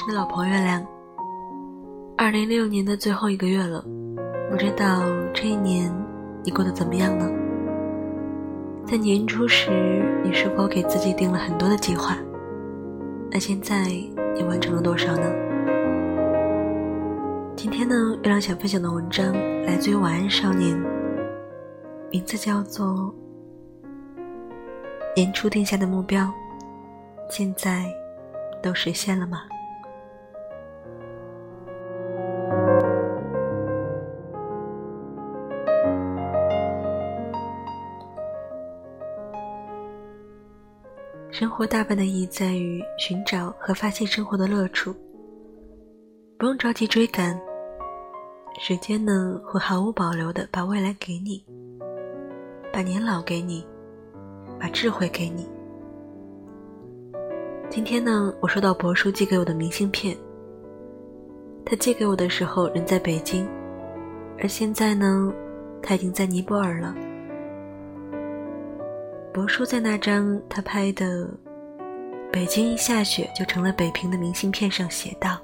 是的老朋友月亮。二零六年的最后一个月了，不知道这一年你过得怎么样呢？在年初时，你是否给自己定了很多的计划？那现在你完成了多少呢？今天呢，月亮想分享的文章来自于晚安少年，名字叫做《年初定下的目标》，现在。都实现了吗？生活大半的意义在于寻找和发现生活的乐处，不用着急追赶。时间呢，会毫无保留的把未来给你，把年老给你，把智慧给你。今天呢，我收到博叔寄给我的明信片。他寄给我的时候人在北京，而现在呢，他已经在尼泊尔了。博叔在那张他拍的“北京一下雪就成了北平”的明信片上写道：“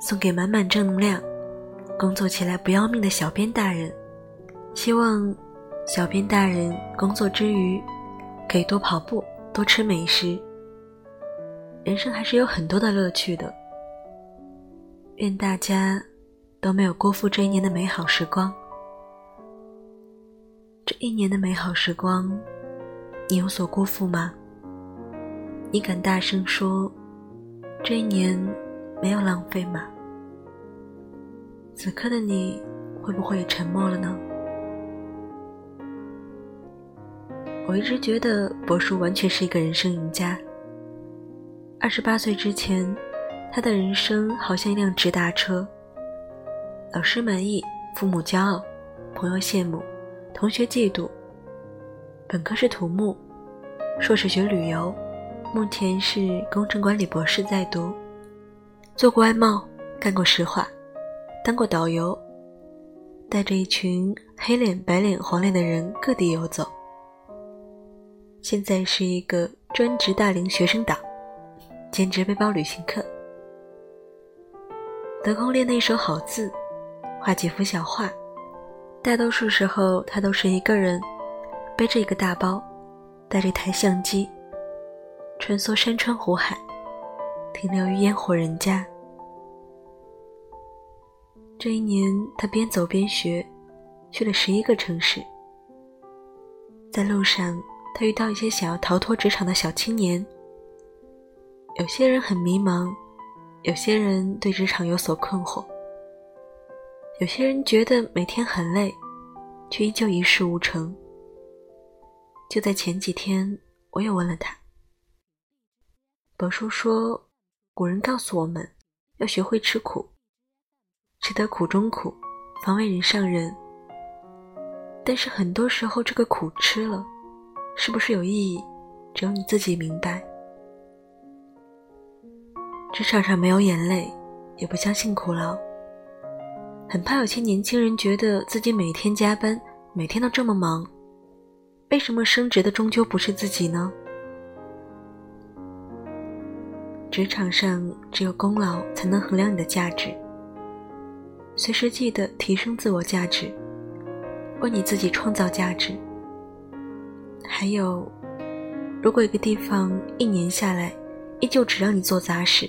送给满满正能量、工作起来不要命的小编大人，希望小编大人工作之余可以多跑步。”多吃美食，人生还是有很多的乐趣的。愿大家都没有辜负这一年的美好时光。一年的美好时光，你有所辜负吗？你敢大声说，这一年没有浪费吗？此刻的你，会不会也沉默了呢？我一直觉得博叔完全是一个人生赢家。二十八岁之前，他的人生好像一辆直达车。老师满意，父母骄傲，朋友羡慕，同学嫉妒。本科是土木，硕士学旅游，目前是工程管理博士在读。做过外贸，干过石化，当过导游，带着一群黑脸、白脸、黄脸的人各地游走。现在是一个专职大龄学生党，兼职背包旅行客，得空练那一手好字，画几幅小画。大多数时候，他都是一个人，背着一个大包，带着一台相机，穿梭山川湖海，停留于烟火人家。这一年，他边走边学，去了十一个城市，在路上。他遇到一些想要逃脱职场的小青年，有些人很迷茫，有些人对职场有所困惑，有些人觉得每天很累，却依旧一事无成。就在前几天，我也问了他。伯叔说，古人告诉我们要学会吃苦，吃得苦中苦，方为人上人。但是很多时候，这个苦吃了。是不是有意义？只有你自己明白。职场上没有眼泪，也不相信苦劳。很怕有些年轻人觉得自己每天加班，每天都这么忙，为什么升职的终究不是自己呢？职场上只有功劳才能衡量你的价值。随时记得提升自我价值，为你自己创造价值。还有，如果一个地方一年下来，依旧只让你做杂事，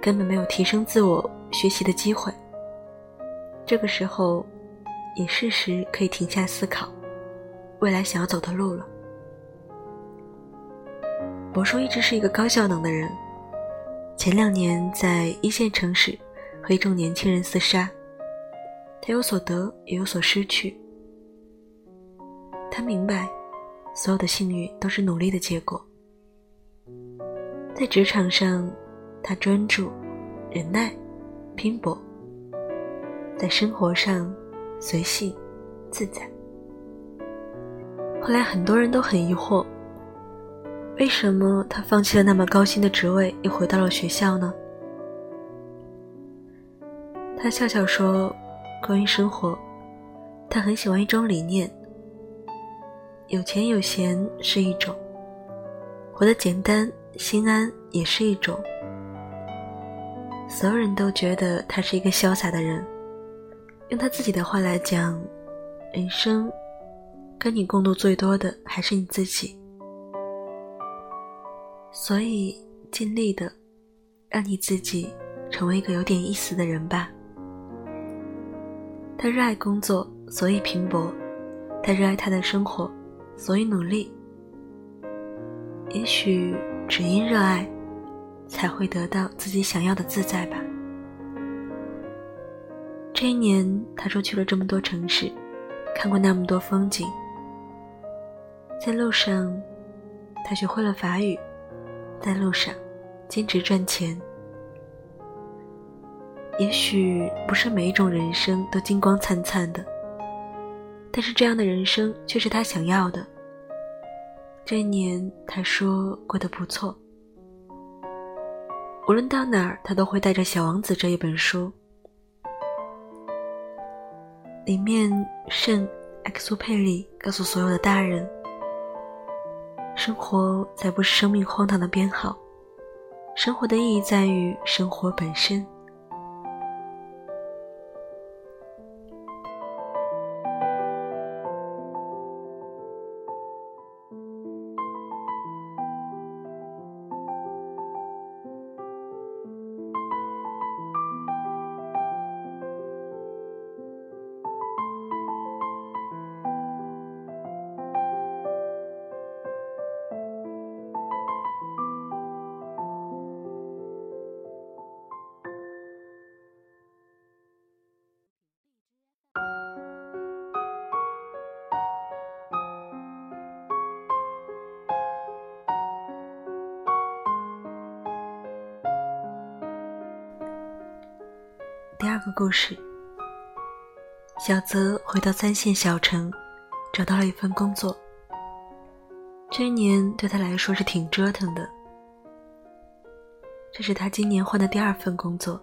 根本没有提升自我学习的机会，这个时候，也适时可以停下思考，未来想要走的路了。博叔一直是一个高效能的人，前两年在一线城市和一众年轻人厮杀，他有所得，也有所失去，他明白。所有的幸运都是努力的结果。在职场上，他专注、忍耐、拼搏；在生活上，随性、自在。后来很多人都很疑惑，为什么他放弃了那么高薪的职位，又回到了学校呢？他笑笑说：“关于生活，他很喜欢一种理念。”有钱有闲是一种，活得简单、心安也是一种。所有人都觉得他是一个潇洒的人。用他自己的话来讲，人生跟你共度最多的还是你自己。所以，尽力的让你自己成为一个有点意思的人吧。他热爱工作，所以拼搏；他热爱他的生活，所以努力。也许只因热爱，才会得到自己想要的自在吧。这一年，他说去了这么多城市，看过那么多风景。在路上，他学会了法语；在路上，兼职赚钱。也许不是每一种人生都金光灿灿的，但是这样的人生却是他想要的。这一年，他说过得不错。无论到哪儿，他都会带着《小王子》这一本书，里面圣埃克苏佩里告诉所有的大人：生活才不是生命荒唐的编号，生活的意义在于生活本身。故事，小泽回到三线小城，找到了一份工作。这一年对他来说是挺折腾的。这是他今年换的第二份工作。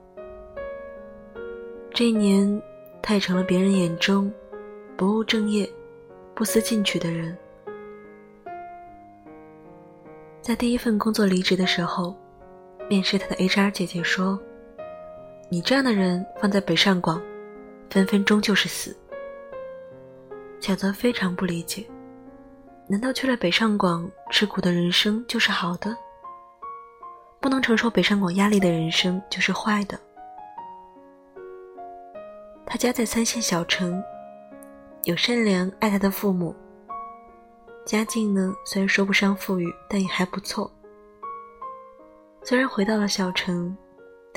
这一年，他也成了别人眼中不务正业、不思进取的人。在第一份工作离职的时候，面试他的 HR 姐姐说。你这样的人放在北上广，分分钟就是死。小泽非常不理解，难道去了北上广吃苦的人生就是好的？不能承受北上广压力的人生就是坏的？他家在三线小城，有善良爱他的父母，家境呢虽然说不上富裕，但也还不错。虽然回到了小城。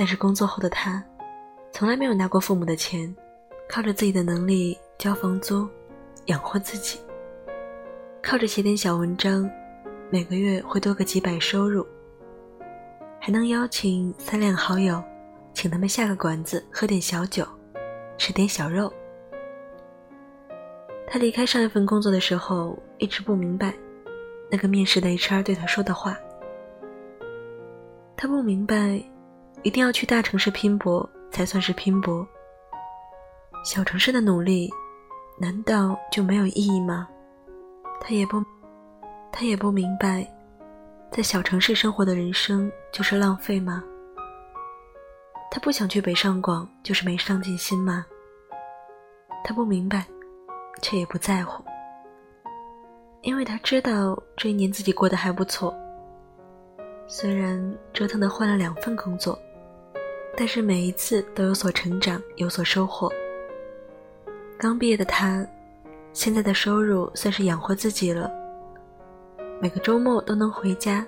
但是工作后的他，从来没有拿过父母的钱，靠着自己的能力交房租，养活自己。靠着写点小文章，每个月会多个几百收入，还能邀请三两好友，请他们下个馆子喝点小酒，吃点小肉。他离开上一份工作的时候，一直不明白，那个面试的 HR 对他说的话。他不明白。一定要去大城市拼搏才算是拼搏，小城市的努力难道就没有意义吗？他也不，他也不明白，在小城市生活的人生就是浪费吗？他不想去北上广就是没上进心吗？他不明白，却也不在乎，因为他知道这一年自己过得还不错，虽然折腾的换了两份工作。但是每一次都有所成长，有所收获。刚毕业的他，现在的收入算是养活自己了。每个周末都能回家，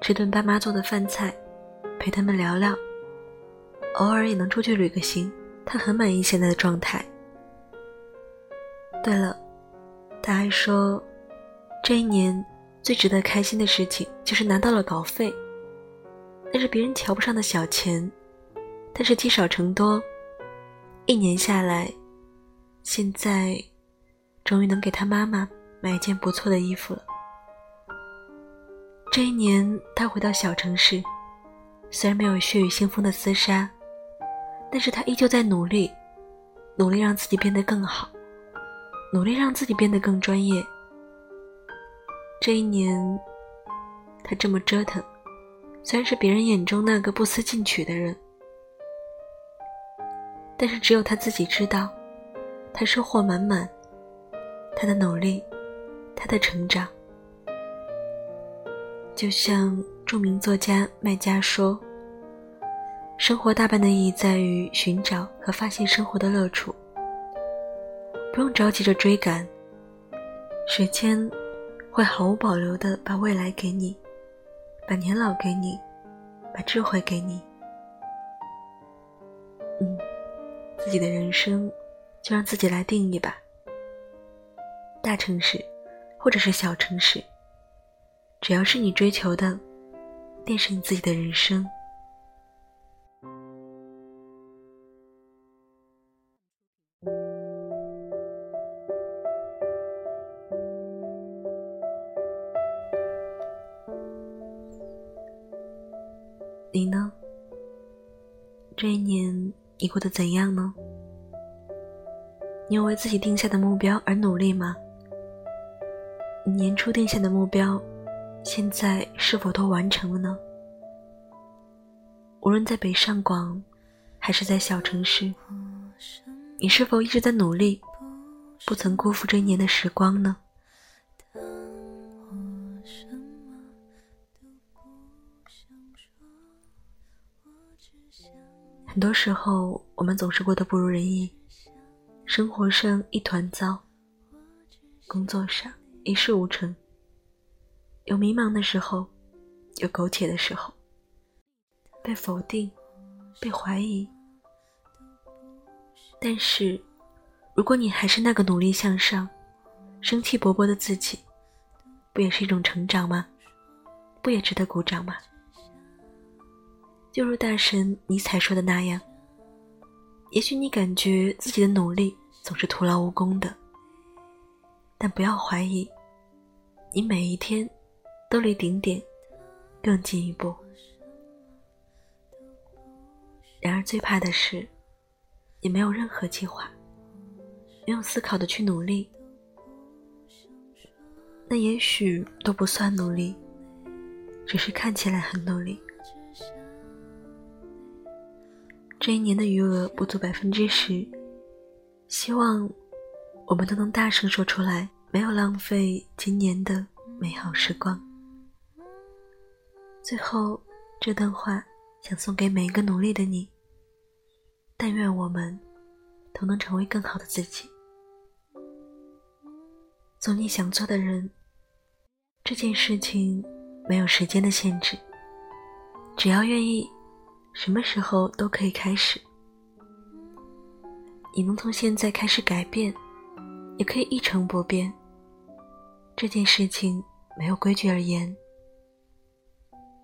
吃顿爸妈做的饭菜，陪他们聊聊。偶尔也能出去旅个行，他很满意现在的状态。对了，他还说，这一年最值得开心的事情就是拿到了稿费，那是别人瞧不上的小钱。但是积少成多，一年下来，现在终于能给他妈妈买一件不错的衣服了。这一年，他回到小城市，虽然没有血雨腥风的厮杀，但是他依旧在努力，努力让自己变得更好，努力让自己变得更专业。这一年，他这么折腾，虽然是别人眼中那个不思进取的人，但是只有他自己知道，他收获满满，他的努力，他的成长。就像著名作家麦家说：“生活大半的意义在于寻找和发现生活的乐处，不用着急着追赶，时间会毫无保留的把未来给你，把年老给你，把智慧给你。嗯，自己的人生就让自己来定义吧。大城市，或者是小城市。”只要是你追求的，便是你自己的人生。你呢？这一年你过得怎样呢？你有为自己定下的目标而努力吗？你年初定下的目标？现在是否都完成了呢？无论在北上广，还是在小城市，你是否一直在努力，不曾辜负这一年的时光呢？很多时候，我们总是过得不如人意，生活上一团糟，工作上一事无成。有迷茫的时候，有苟且的时候，被否定，被怀疑。但是，如果你还是那个努力向上、生气勃勃的自己，不也是一种成长吗？不也值得鼓掌吗？就如大神尼采说的那样，也许你感觉自己的努力总是徒劳无功的，但不要怀疑，你每一天。都离顶点更进一步。然而，最怕的是，你没有任何计划，没有思考的去努力，那也许都不算努力，只是看起来很努力。这一年的余额不足百分之十，希望我们都能大声说出来，没有浪费今年的美好时光。最后，这段话想送给每一个努力的你。但愿我们都能成为更好的自己，做你想做的人。这件事情没有时间的限制，只要愿意，什么时候都可以开始。你能从现在开始改变，也可以一成不变。这件事情没有规矩而言。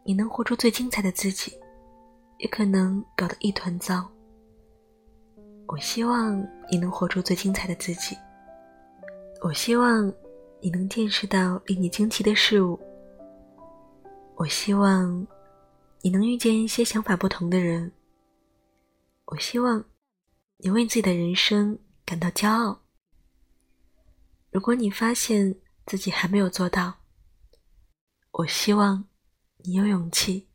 你能活出最精彩的自己，也可能搞得一团糟。我希望你能活出最精彩的自己。我希望你能见识到令你惊奇的事物。我希望你能遇见一些想法不同的人。我希望你为自己的人生感到骄傲。如果你发现自己还没有做到，我希望。你有勇气，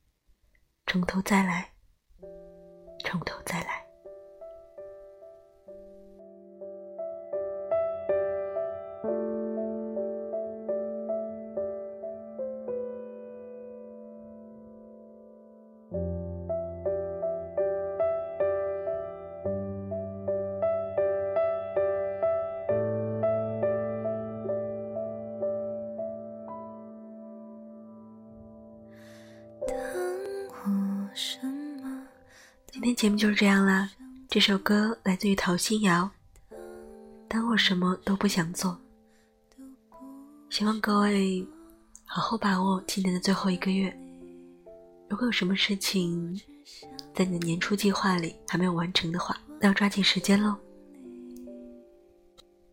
从头再来，从头再来。今天节目就是这样啦。这首歌来自于陶心瑶，《当我什么都不想做》。希望各位好好把握今年的最后一个月。如果有什么事情在你的年初计划里还没有完成的话，那要抓紧时间喽。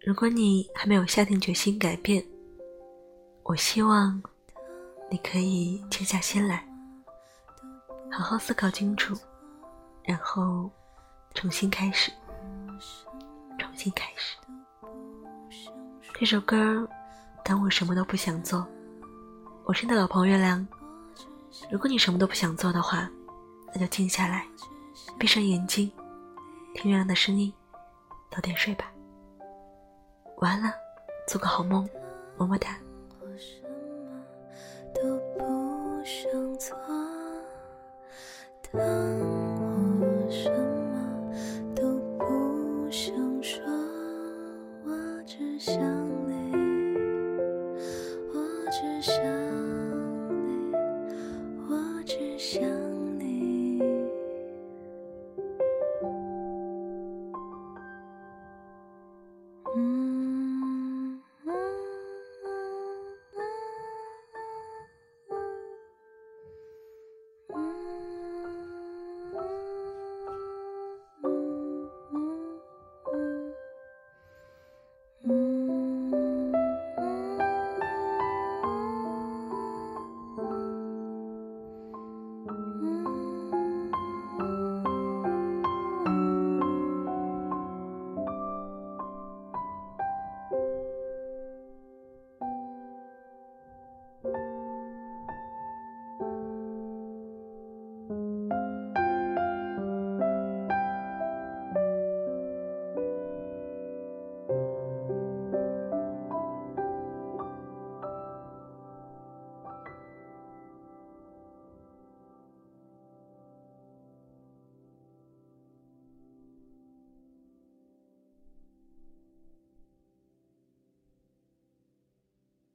如果你还没有下定决心改变，我希望你可以静下心来，好好思考清楚。然后，重新开始，重新开始。这首歌，当我什么都不想做，我是你的老朋友月亮。如果你什么都不想做的话，那就静下来，闭上眼睛，听月亮的声音，早点睡吧。晚安了，做个好梦，么么哒。